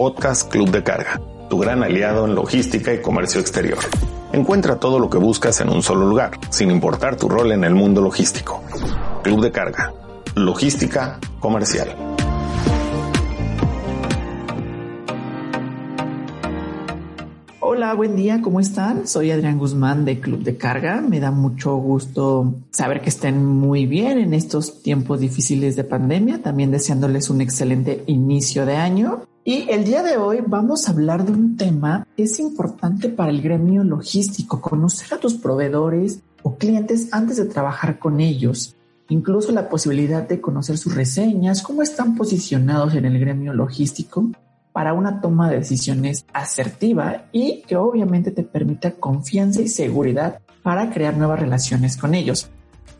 podcast Club de Carga, tu gran aliado en logística y comercio exterior. Encuentra todo lo que buscas en un solo lugar, sin importar tu rol en el mundo logístico. Club de Carga, logística comercial. Hola, buen día, ¿cómo están? Soy Adrián Guzmán de Club de Carga. Me da mucho gusto saber que estén muy bien en estos tiempos difíciles de pandemia, también deseándoles un excelente inicio de año. Y el día de hoy vamos a hablar de un tema que es importante para el gremio logístico, conocer a tus proveedores o clientes antes de trabajar con ellos. Incluso la posibilidad de conocer sus reseñas, cómo están posicionados en el gremio logístico para una toma de decisiones asertiva y que obviamente te permita confianza y seguridad para crear nuevas relaciones con ellos.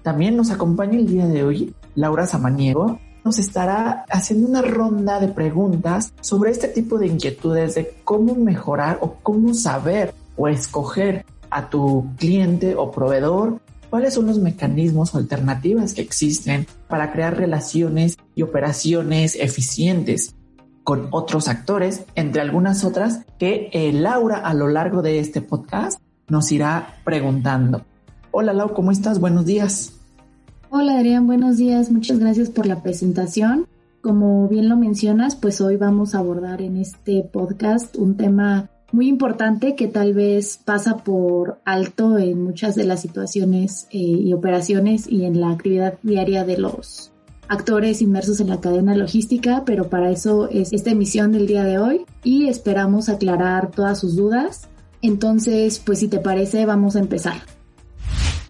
También nos acompaña el día de hoy Laura Samaniego. Nos estará haciendo una ronda de preguntas sobre este tipo de inquietudes de cómo mejorar o cómo saber o escoger a tu cliente o proveedor, cuáles son los mecanismos o alternativas que existen para crear relaciones y operaciones eficientes con otros actores, entre algunas otras que eh, Laura a lo largo de este podcast nos irá preguntando. Hola Lau, ¿cómo estás? Buenos días. Hola Adrián, buenos días. Muchas gracias por la presentación. Como bien lo mencionas, pues hoy vamos a abordar en este podcast un tema muy importante que tal vez pasa por alto en muchas de las situaciones eh, y operaciones y en la actividad diaria de los actores inmersos en la cadena logística, pero para eso es esta emisión del día de hoy y esperamos aclarar todas sus dudas. Entonces, pues si te parece, vamos a empezar.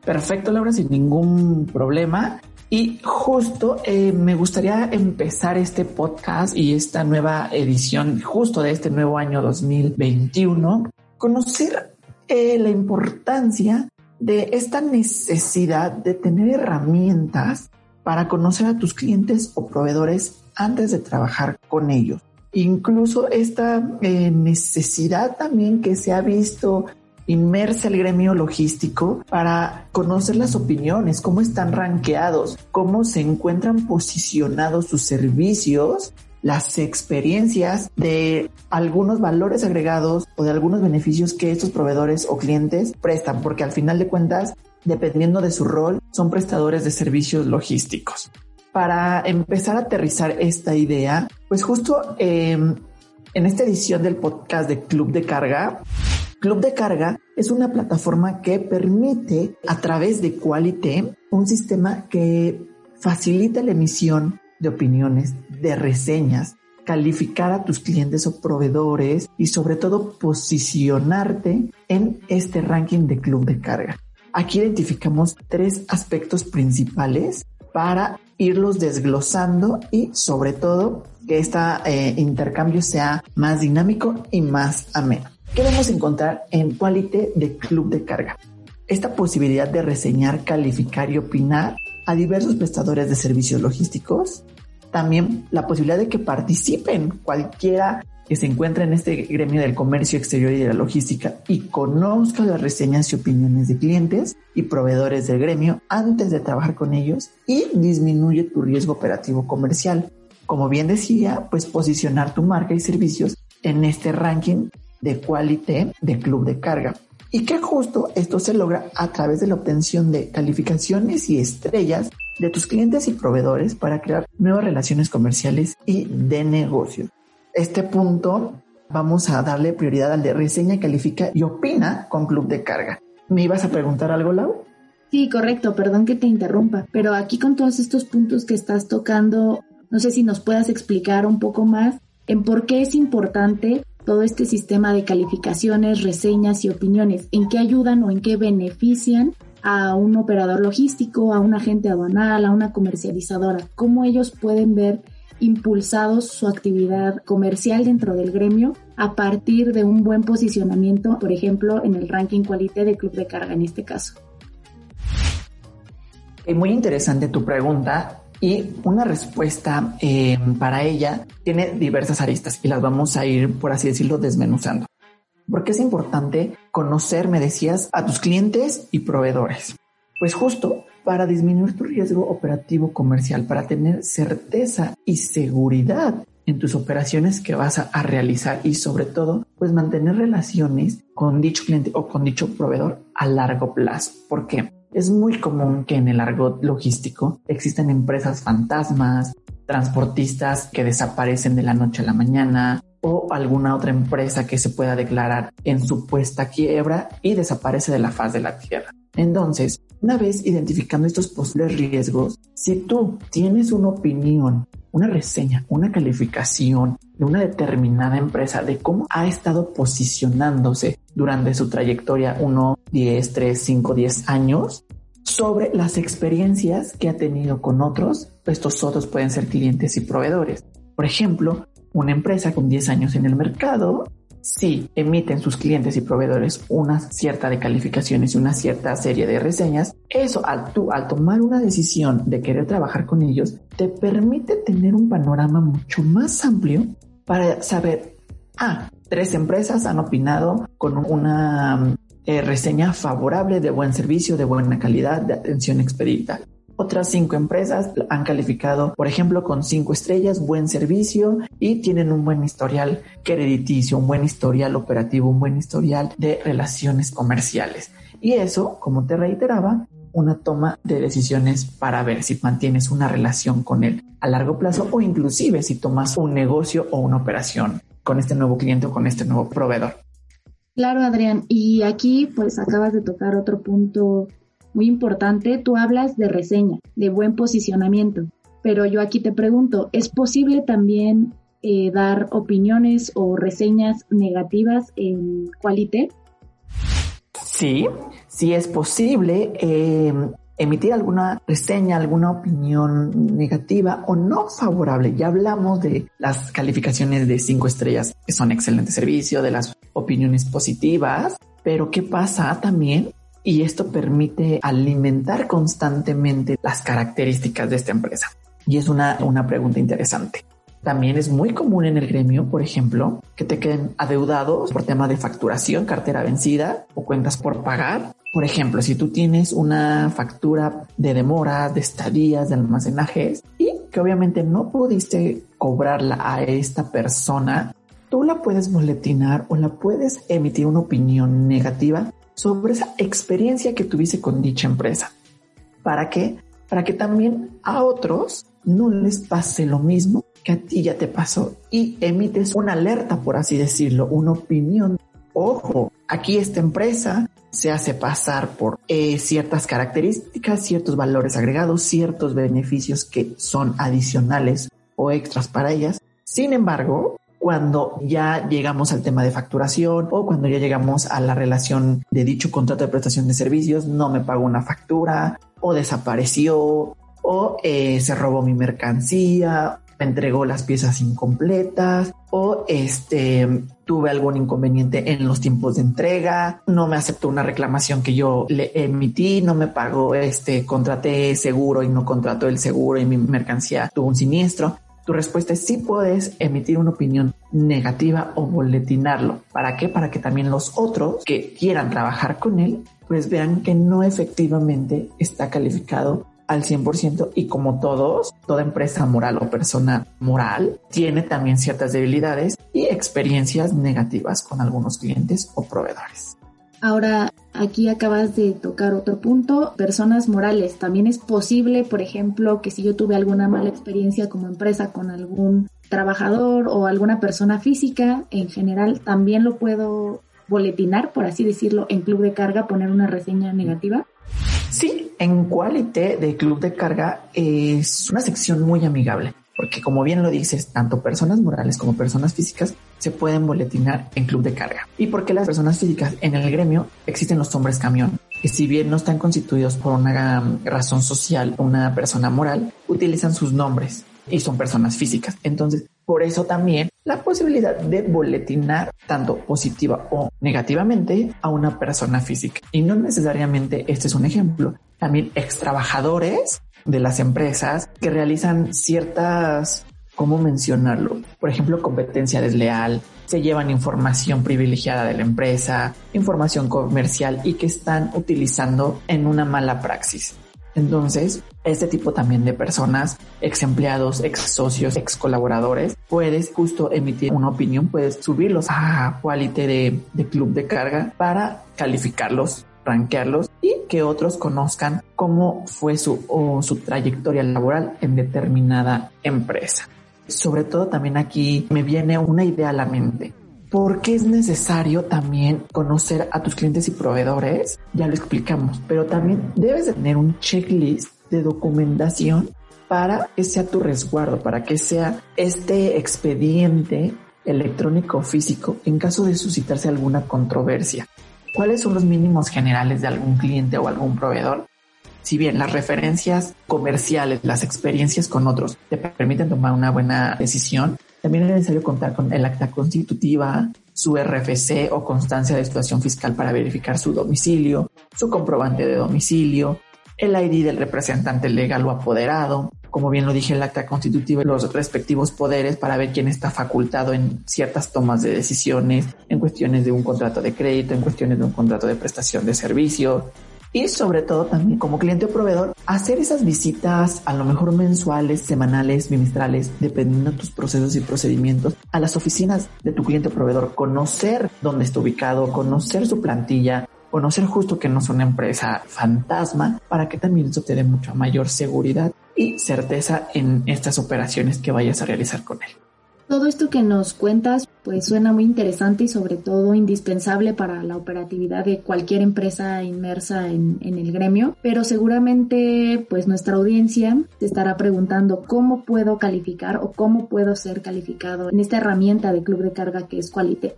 Perfecto, Laura, sin ningún problema. Y justo eh, me gustaría empezar este podcast y esta nueva edición, justo de este nuevo año 2021, conocer eh, la importancia de esta necesidad de tener herramientas para conocer a tus clientes o proveedores antes de trabajar con ellos. Incluso esta eh, necesidad también que se ha visto inmersa el gremio logístico para conocer las opiniones, cómo están ranqueados, cómo se encuentran posicionados sus servicios, las experiencias de algunos valores agregados o de algunos beneficios que estos proveedores o clientes prestan, porque al final de cuentas dependiendo de su rol, son prestadores de servicios logísticos. Para empezar a aterrizar esta idea, pues justo em, en esta edición del podcast de Club de Carga, Club de Carga es una plataforma que permite a través de Quality un sistema que facilita la emisión de opiniones, de reseñas, calificar a tus clientes o proveedores y sobre todo posicionarte en este ranking de Club de Carga. Aquí identificamos tres aspectos principales para irlos desglosando y sobre todo que este intercambio sea más dinámico y más ameno. ¿Qué vamos a encontrar en Quality de Club de Carga? Esta posibilidad de reseñar, calificar y opinar a diversos prestadores de servicios logísticos. También la posibilidad de que participen cualquiera que se encuentra en este gremio del comercio exterior y de la logística y conozca las reseñas y opiniones de clientes y proveedores del gremio antes de trabajar con ellos y disminuye tu riesgo operativo comercial. Como bien decía, pues posicionar tu marca y servicios en este ranking de qualité de club de carga. Y que justo esto se logra a través de la obtención de calificaciones y estrellas de tus clientes y proveedores para crear nuevas relaciones comerciales y de negocio este punto vamos a darle prioridad al de reseña, califica y opina con Club de Carga. ¿Me ibas a preguntar algo, Lau? Sí, correcto, perdón que te interrumpa, pero aquí con todos estos puntos que estás tocando, no sé si nos puedas explicar un poco más en por qué es importante todo este sistema de calificaciones, reseñas y opiniones, en qué ayudan o en qué benefician a un operador logístico, a un agente aduanal, a una comercializadora, cómo ellos pueden ver impulsados su actividad comercial dentro del gremio a partir de un buen posicionamiento, por ejemplo, en el ranking qualité de Club de Carga en este caso. Es muy interesante tu pregunta y una respuesta eh, para ella tiene diversas aristas y las vamos a ir, por así decirlo, desmenuzando. Porque es importante conocer, me decías, a tus clientes y proveedores. Pues justo para disminuir tu riesgo operativo comercial, para tener certeza y seguridad en tus operaciones que vas a, realizar y sobre todo, pues mantener relaciones con dicho cliente o con dicho proveedor a largo plazo. porque Es muy común que en el argot logístico existan empresas fantasmas, transportistas que desaparecen de la noche a la mañana o alguna otra empresa que se pueda declarar en supuesta quiebra y desaparece de la faz de la tierra. Entonces, una vez identificando estos posibles riesgos, si tú tienes una opinión, una reseña, una calificación de una determinada empresa de cómo ha estado posicionándose durante su trayectoria 1, 10, 3, 5, 10 años, sobre las experiencias que ha tenido con otros, estos otros pueden ser clientes y proveedores. Por ejemplo, una empresa con 10 años en el mercado si emiten sus clientes y proveedores una cierta de calificaciones y una cierta serie de reseñas, eso al, tú, al tomar una decisión de querer trabajar con ellos, te permite tener un panorama mucho más amplio para saber, ah, tres empresas han opinado con una eh, reseña favorable de buen servicio, de buena calidad, de atención expedita. Otras cinco empresas han calificado, por ejemplo, con cinco estrellas, buen servicio y tienen un buen historial crediticio, un buen historial operativo, un buen historial de relaciones comerciales. Y eso, como te reiteraba, una toma de decisiones para ver si mantienes una relación con él a largo plazo o inclusive si tomas un negocio o una operación con este nuevo cliente o con este nuevo proveedor. Claro, Adrián. Y aquí pues acabas de tocar otro punto muy importante, tú hablas de reseña, de buen posicionamiento, pero yo aquí te pregunto, ¿es posible también eh, dar opiniones o reseñas negativas en Qualité? Sí, sí es posible em, emitir alguna reseña, alguna opinión negativa o no favorable. Ya hablamos de las calificaciones de cinco estrellas, que son excelente servicio, de las opiniones positivas, pero ¿qué pasa también y esto permite alimentar constantemente las características de esta empresa. Y es una, una pregunta interesante. También es muy común en el gremio, por ejemplo, que te queden adeudados por tema de facturación, cartera vencida o cuentas por pagar. Por ejemplo, si tú tienes una factura de demora, de estadías, de almacenajes y que obviamente no pudiste cobrarla a esta persona, tú la puedes boletinar o la puedes emitir una opinión negativa sobre esa experiencia que tuviste con dicha empresa. ¿Para qué? Para que también a otros no les pase lo mismo que a ti ya te pasó y emites una alerta, por así decirlo, una opinión. Ojo, aquí esta empresa se hace pasar por eh, ciertas características, ciertos valores agregados, ciertos beneficios que son adicionales o extras para ellas. Sin embargo, cuando ya llegamos al tema de facturación o cuando ya llegamos a la relación de dicho contrato de prestación de servicios, no me pagó una factura o desapareció o eh, se robó mi mercancía, me entregó las piezas incompletas o este tuve algún inconveniente en los tiempos de entrega, no me aceptó una reclamación que yo le emití, no me pagó este contraté seguro y no contrató el seguro y mi mercancía tuvo un siniestro. Tu respuesta es sí puedes emitir una opinión negativa o boletinarlo. ¿Para qué? Para que también los otros que quieran trabajar con él, pues vean que no efectivamente está calificado al 100% y como todos, toda empresa moral o persona moral tiene también ciertas debilidades y experiencias negativas con algunos clientes o proveedores. Ahora, aquí acabas de tocar otro punto, personas morales. También es posible, por ejemplo, que si yo tuve alguna mala experiencia como empresa con algún trabajador o alguna persona física, en general, también lo puedo boletinar, por así decirlo, en Club de Carga, poner una reseña negativa. Sí, en Qualité de Club de Carga es una sección muy amigable porque como bien lo dices, tanto personas morales como personas físicas se pueden boletinar en club de carga. ¿Y porque las personas físicas en el gremio existen los hombres camión? Que si bien no están constituidos por una razón social, una persona moral, utilizan sus nombres y son personas físicas. Entonces, por eso también la posibilidad de boletinar tanto positiva o negativamente a una persona física. Y no necesariamente este es un ejemplo. También ex trabajadores de las empresas que realizan ciertas, ¿cómo mencionarlo? Por ejemplo, competencia desleal, se llevan información privilegiada de la empresa, información comercial y que están utilizando en una mala praxis. Entonces, este tipo también de personas, ex empleados, ex socios, ex colaboradores, puedes justo emitir una opinión, puedes subirlos a Quality de, de club de carga para calificarlos, rankearlos y que otros conozcan cómo fue su, o su trayectoria laboral en determinada empresa. Sobre todo también aquí me viene una idea a la mente. ¿Por qué es necesario también conocer a tus clientes y proveedores? Ya lo explicamos, pero también debes de tener un checklist de documentación para que sea tu resguardo, para que sea este expediente electrónico físico en caso de suscitarse alguna controversia. ¿Cuáles son los mínimos generales de algún cliente o algún proveedor? Si bien las referencias comerciales, las experiencias con otros te permiten tomar una buena decisión, también es necesario contar con el acta constitutiva, su RFC o constancia de situación fiscal para verificar su domicilio, su comprobante de domicilio, el ID del representante legal o apoderado, como bien lo dije, el acta constitutiva, los respectivos poderes para ver quién está facultado en ciertas tomas de decisiones, en cuestiones de un contrato de crédito, en cuestiones de un contrato de prestación de servicio, y sobre todo también como cliente o proveedor, hacer esas visitas a lo mejor mensuales, semanales, bimestrales, dependiendo de tus procesos y procedimientos, a las oficinas de tu cliente o proveedor, conocer dónde está ubicado, conocer su plantilla, conocer justo que no es una empresa fantasma para que también te dé mucha mayor seguridad y certeza en estas operaciones que vayas a realizar con él. Todo esto que nos cuentas pues suena muy interesante y sobre todo indispensable para la operatividad de cualquier empresa inmersa en, el gremio, pero seguramente pues nuestra audiencia te estará preguntando cómo puedo calificar o cómo puedo ser calificado en esta herramienta de club de carga que es Qualite.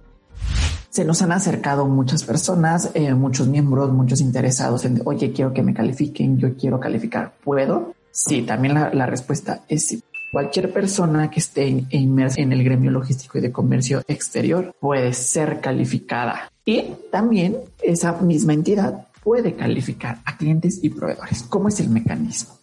Se nos han acercado muchas personas, eh, muchos miembros, muchos interesados en, oye, quiero que me califiquen, yo quiero calificar, ¿puedo? Sí, también la, la respuesta es sí. Cualquier persona que esté inmersa en el gremio logístico y de comercio exterior puede ser calificada y también esa misma entidad puede calificar a clientes y proveedores. ¿Cómo es el mecanismo?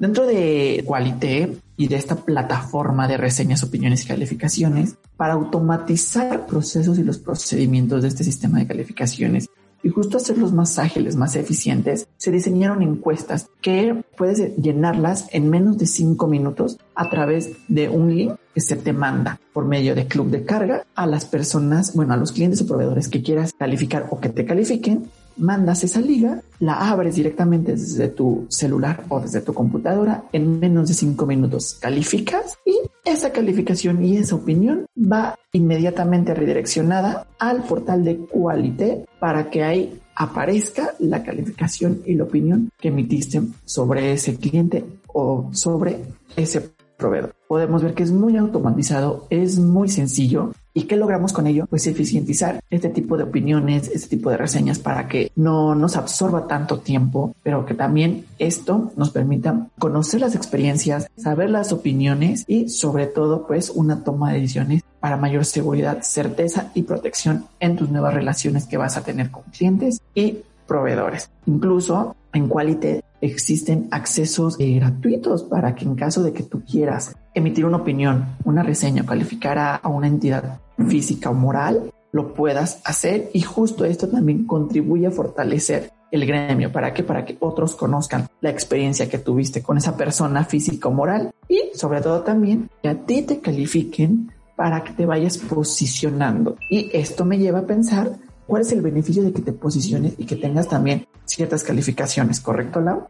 Dentro de Qualité y de esta plataforma de reseñas, opiniones y calificaciones, para automatizar procesos y los procedimientos de este sistema de calificaciones y justo hacerlos más ágiles, más eficientes, se diseñaron encuestas que puedes llenarlas en menos de cinco minutos a través de un link que se te manda por medio de club de carga a las personas, bueno, a los clientes o proveedores que quieras calificar o que te califiquen mandas esa liga, la abres directamente desde tu celular o desde tu computadora en menos de cinco minutos. Calificas y esa calificación y esa opinión va inmediatamente redireccionada al portal de Qualité para que ahí aparezca la calificación y la opinión que emitiste sobre ese cliente o sobre ese proveedor. Podemos ver que es muy automatizado, es muy sencillo ¿Y qué logramos con ello? Pues eficientizar este tipo de opiniones, este tipo de reseñas para que no nos absorba tanto tiempo, pero que también esto nos permita conocer las experiencias, saber las opiniones y sobre todo pues una toma de decisiones para mayor seguridad, certeza y protección en tus nuevas relaciones que vas a tener con clientes y proveedores. Incluso en Quality existen accesos eh, gratuitos para que en caso de que tú quieras emitir una opinión, una reseña, calificar a, una entidad física o moral, lo puedas hacer y justo esto también contribuye a fortalecer el gremio. ¿Para qué? Para que otros conozcan la experiencia que tuviste con esa persona física o moral y sobre todo también que a ti te califiquen para que te vayas posicionando. Y esto me lleva a pensar cuál es el beneficio de que te posiciones y que tengas también ciertas calificaciones, ¿correcto, Lau?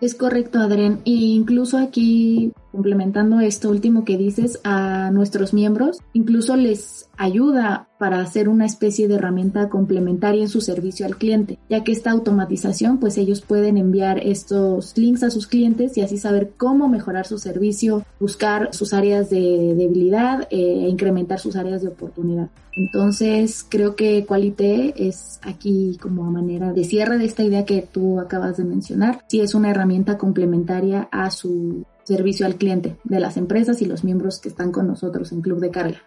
Es correcto, Adrián. E incluso aquí, complementando esto último que dices, a nuestros miembros, incluso les ayuda para hacer una especie de herramienta complementaria en su servicio al cliente, ya que esta automatización, pues ellos pueden enviar estos links a sus clientes y así saber cómo mejorar su servicio, buscar sus áreas de debilidad eh, e incrementar sus áreas de oportunidad. Entonces, creo que Qualité es aquí como manera de cierre de esta idea que tú acabas de mencionar. Sí es una herramienta complementaria a su servicio al cliente de las empresas y los miembros que están con nosotros en Club de Carga.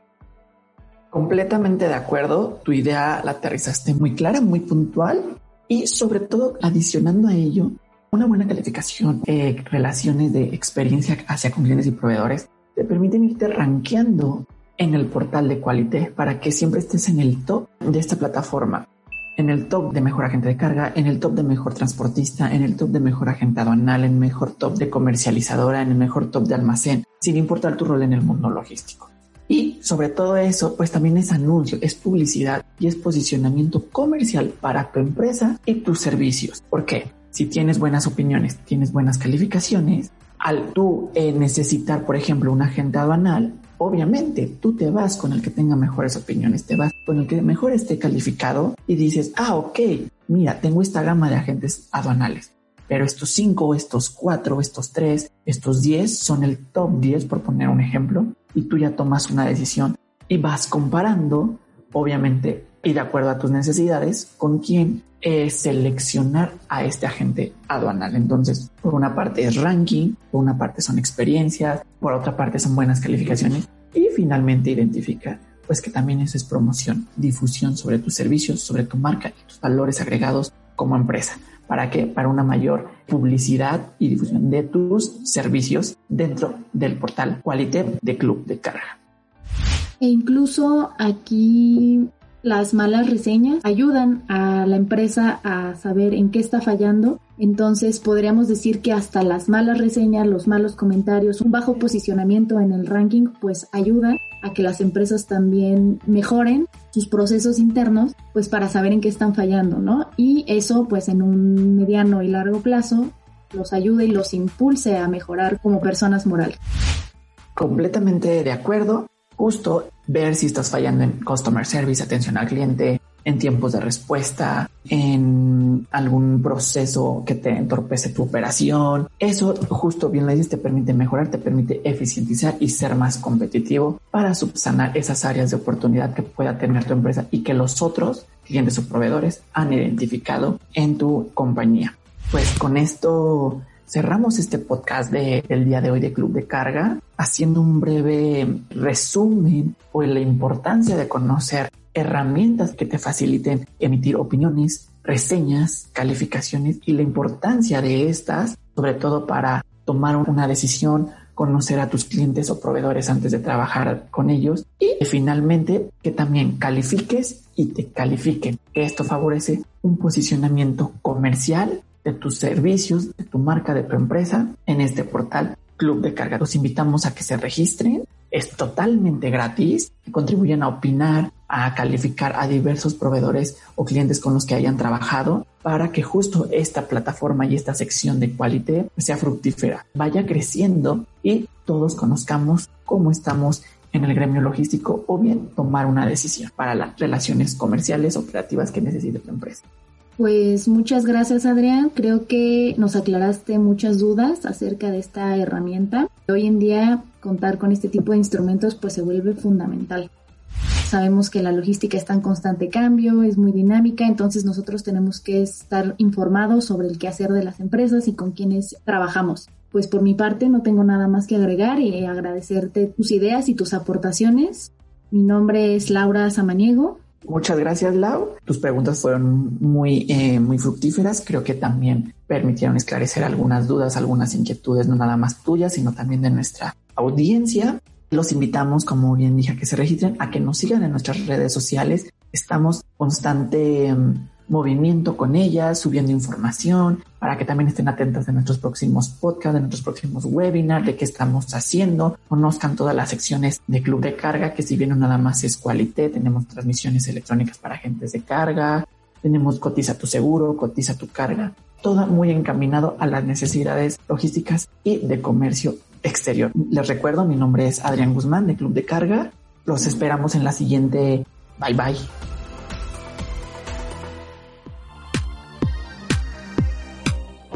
Completamente de acuerdo, tu idea la aterrizaste muy clara, muy puntual y sobre todo adicionando a ello una buena calificación, eh, relaciones de experiencia hacia con clientes y proveedores te permiten irte rankeando en el portal de Qualité para que siempre estés en el top de esta plataforma. En el top de mejor agente de carga, en el top de mejor transportista, en el top de mejor agente aduanal, en el mejor top de comercializadora, en el mejor top de almacén, sin importar tu rol en el mundo logístico. Y sobre todo eso, pues también es anuncio, es publicidad y es posicionamiento comercial para tu empresa y tus servicios. ¿Por qué? Si tienes buenas opiniones, tienes buenas calificaciones, al tú eh, necesitar, por ejemplo, un agente aduanal, obviamente tú te vas con el que tenga mejores opiniones, te vas con el que mejor esté calificado y dices, ah, ok, mira, tengo esta gama de agentes aduanales, pero estos cinco, estos cuatro, estos tres, estos diez son el top 10, por poner un ejemplo, y tú ya tomas una decisión y vas comparando, obviamente, y de acuerdo a tus necesidades, con quién es seleccionar a este agente aduanal. Entonces, por una parte es ranking, por una parte son experiencias, por otra parte son buenas calificaciones y finalmente identifica pues que también eso es promoción, difusión sobre tus servicios, sobre tu marca y tus valores agregados como empresa. ¿Para qué? Para una mayor publicidad y difusión de tus servicios dentro del portal Qualite de Club de Carga. E incluso aquí las malas reseñas ayudan a la empresa a saber en qué está fallando. Entonces podríamos decir que hasta las malas reseñas, los malos comentarios, un bajo posicionamiento en el ranking, pues ayuda a que las empresas también mejoren sus procesos internos, pues para saber en qué están fallando, ¿no? Y eso pues en un mediano y largo plazo los ayude y los impulse a mejorar como personas morales. Completamente de acuerdo justo ver si estás fallando en customer service, atención al cliente, en tiempos de respuesta, en algún proceso que te entorpece tu operación. Eso justo bien lo dices, te permite mejorar, te permite eficientizar y ser más competitivo para subsanar esas áreas de oportunidad que pueda tener tu empresa y que los otros clientes o proveedores han identificado en tu compañía. Pues con esto cerramos este podcast del día de hoy de Club de Carga haciendo un breve resumen o la importancia de conocer herramientas que te faciliten emitir opiniones, reseñas, calificaciones y la importancia de estas, sobre todo para tomar una decisión, conocer a tus clientes o proveedores antes de trabajar con ellos y finalmente que también califiques y te califiquen. Esto favorece un posicionamiento comercial de tus servicios, de tu marca, de tu empresa en este portal Club de Carga. Los invitamos a que se registren. Es totalmente gratis. Contribuyen a opinar, a calificar a diversos proveedores o clientes con los que hayan trabajado para que justo esta plataforma y esta sección de Qualité sea fructífera, vaya creciendo y todos conozcamos cómo estamos en el gremio logístico o bien tomar una decisión para las relaciones comerciales operativas que necesite tu empresa. Pues muchas gracias Adrián, creo que nos aclaraste muchas dudas acerca de esta herramienta. Hoy en día contar con este tipo de instrumentos pues se vuelve fundamental. Sabemos que la logística está en constante cambio, es muy dinámica, entonces nosotros tenemos que estar informados sobre el quehacer de las empresas y con quienes trabajamos. Pues por mi parte no tengo nada más que agregar y agradecerte tus ideas y tus aportaciones. Mi nombre es Laura Samaniego, Muchas gracias, Lau. Tus preguntas fueron muy, eh, muy fructíferas. Creo que también permitieron esclarecer algunas dudas, algunas inquietudes, no nada más tuyas, sino también de nuestra audiencia. Los invitamos, como bien dije, a que se registren, a que nos sigan en nuestras redes sociales. Estamos constante em, movimiento con ellas, subiendo información, para que también estén atentas de nuestros próximos podcasts, de nuestros próximos webinars, de qué estamos haciendo, conozcan todas las secciones de Club de Carga, que si bien no nada más es Qualité, tenemos transmisiones electrónicas para agentes de carga, tenemos Cotiza tu seguro, Cotiza tu carga, todo muy encaminado a las necesidades logísticas y de comercio exterior. Les recuerdo, mi nombre es Adrián Guzmán de Club de Carga. Los esperamos en la siguiente. Bye bye.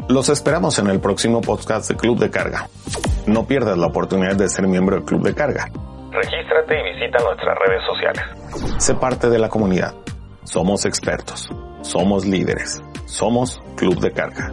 Los esperamos en el próximo podcast de Club de Carga. No pierdas la oportunidad de ser miembro del Club de Carga. Regístrate y visita nuestras redes sociales. Sé parte de la comunidad. Somos expertos. Somos líderes. Somos Club de Carga.